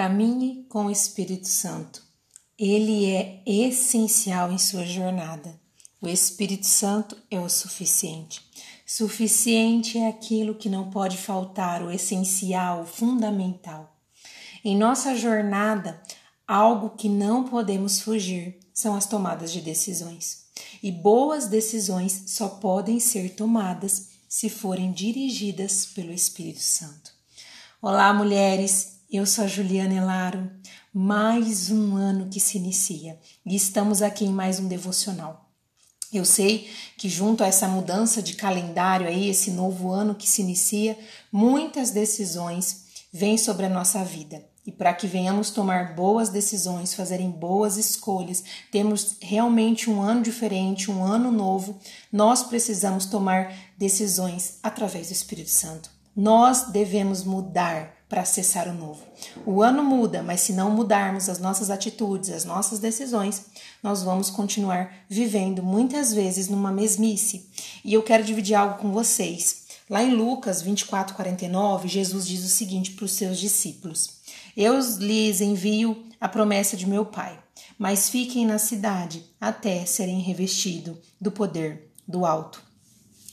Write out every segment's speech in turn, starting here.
Caminhe com o Espírito Santo. Ele é essencial em sua jornada. O Espírito Santo é o suficiente. Suficiente é aquilo que não pode faltar, o essencial, o fundamental. Em nossa jornada, algo que não podemos fugir são as tomadas de decisões. E boas decisões só podem ser tomadas se forem dirigidas pelo Espírito Santo. Olá, mulheres! Eu sou a Juliana Elaro, mais um ano que se inicia e estamos aqui em mais um devocional. Eu sei que junto a essa mudança de calendário aí, esse novo ano que se inicia, muitas decisões vêm sobre a nossa vida. E para que venhamos tomar boas decisões, fazerem boas escolhas, temos realmente um ano diferente, um ano novo, nós precisamos tomar decisões através do Espírito Santo. Nós devemos mudar para acessar o novo. O ano muda, mas se não mudarmos as nossas atitudes, as nossas decisões, nós vamos continuar vivendo muitas vezes numa mesmice. E eu quero dividir algo com vocês. Lá em Lucas 24, 49, Jesus diz o seguinte para os seus discípulos: Eu lhes envio a promessa de meu Pai, mas fiquem na cidade até serem revestidos do poder do alto.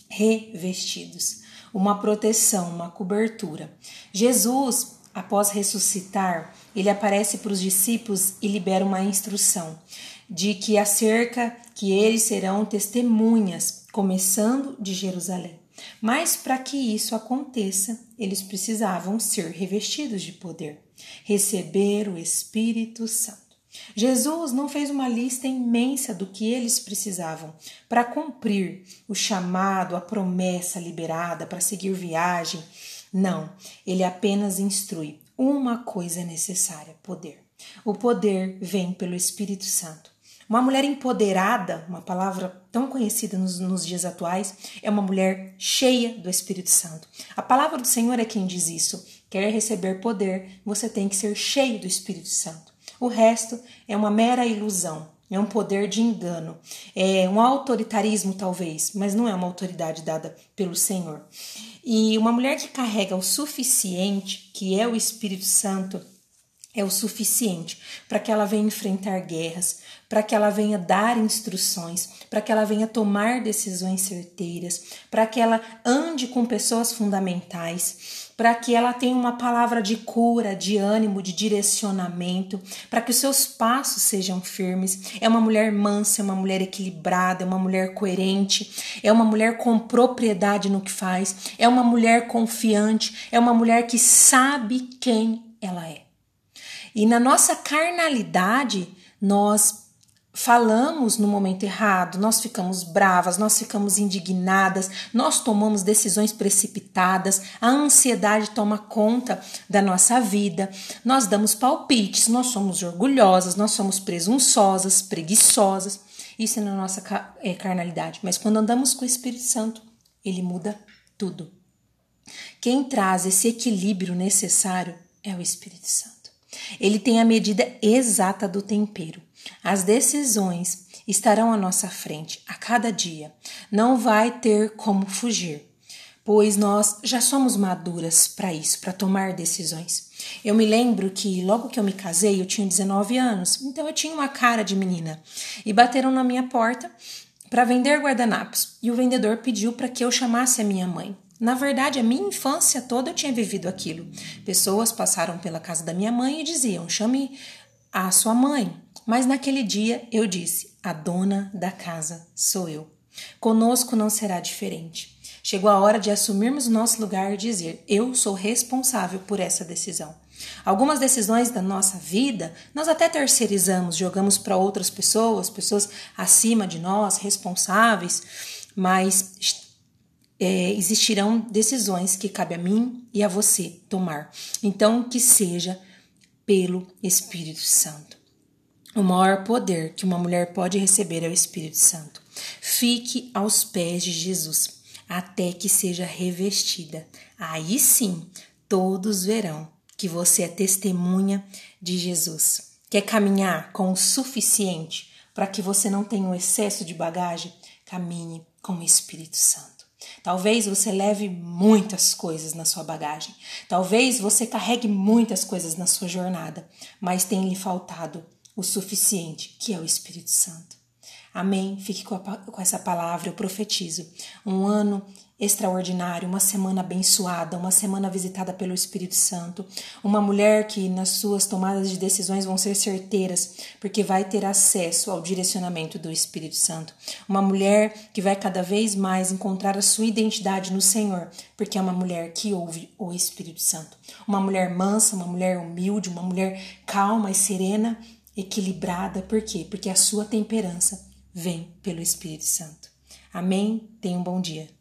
Revestidos uma proteção, uma cobertura. Jesus, após ressuscitar, ele aparece para os discípulos e libera uma instrução de que acerca que eles serão testemunhas, começando de Jerusalém. Mas para que isso aconteça, eles precisavam ser revestidos de poder, receber o Espírito Santo. Jesus não fez uma lista imensa do que eles precisavam para cumprir o chamado, a promessa liberada para seguir viagem. Não, ele apenas instrui. Uma coisa é necessária: poder. O poder vem pelo Espírito Santo. Uma mulher empoderada, uma palavra tão conhecida nos, nos, dias atuais, é uma mulher cheia do Espírito Santo. A palavra do Senhor é quem diz isso. Quer receber poder, você tem que ser cheio do Espírito Santo. O resto é uma mera ilusão, é um poder de engano, é um autoritarismo talvez, mas não é uma autoridade dada pelo Senhor. E uma mulher que carrega o suficiente, que é o Espírito Santo, é o suficiente para que ela venha enfrentar guerras, para que ela venha dar instruções, para que ela venha tomar decisões certeiras, para que ela ande com pessoas fundamentais, para que ela tenha uma palavra de cura, de ânimo, de direcionamento, para que os seus passos sejam firmes. É uma mulher mansa, é uma mulher equilibrada, é uma mulher coerente, é uma mulher com propriedade no que faz, é uma mulher confiante, é uma mulher que sabe quem ela é. E na nossa carnalidade, nós falamos no momento errado, nós ficamos bravas, nós ficamos indignadas, nós tomamos decisões precipitadas, a ansiedade toma conta da nossa vida, nós damos palpites, nós somos orgulhosas, nós somos presunçosas, preguiçosas. Isso é na nossa é, carnalidade. Mas quando andamos com o Espírito Santo, ele muda tudo. Quem traz esse equilíbrio necessário é o Espírito Santo. Ele tem a medida exata do tempero. As decisões estarão à nossa frente a cada dia. Não vai ter como fugir, pois nós já somos maduras para isso, para tomar decisões. Eu me lembro que logo que eu me casei, eu tinha 19 anos, então eu tinha uma cara de menina. E bateram na minha porta para vender guardanapos, e o vendedor pediu para que eu chamasse a minha mãe. Na verdade, a minha infância toda eu tinha vivido aquilo. Pessoas passaram pela casa da minha mãe e diziam: chame a sua mãe. Mas naquele dia eu disse: a dona da casa sou eu. Conosco não será diferente. Chegou a hora de assumirmos nosso lugar e dizer: eu sou responsável por essa decisão. Algumas decisões da nossa vida nós até terceirizamos, jogamos para outras pessoas, pessoas acima de nós, responsáveis, mas é, existirão decisões que cabe a mim e a você tomar. Então, que seja pelo Espírito Santo. O maior poder que uma mulher pode receber é o Espírito Santo. Fique aos pés de Jesus até que seja revestida. Aí sim, todos verão que você é testemunha de Jesus. Quer caminhar com o suficiente para que você não tenha um excesso de bagagem? Caminhe com o Espírito Santo. Talvez você leve muitas coisas na sua bagagem. Talvez você carregue muitas coisas na sua jornada, mas tem lhe faltado o suficiente, que é o Espírito Santo. Amém. Fique com, a, com essa palavra, eu profetizo. Um ano extraordinário, uma semana abençoada, uma semana visitada pelo Espírito Santo, uma mulher que nas suas tomadas de decisões vão ser certeiras, porque vai ter acesso ao direcionamento do Espírito Santo, uma mulher que vai cada vez mais encontrar a sua identidade no Senhor, porque é uma mulher que ouve o Espírito Santo, uma mulher mansa, uma mulher humilde, uma mulher calma e serena, equilibrada, por quê? Porque a sua temperança vem pelo Espírito Santo. Amém? Tenha um bom dia.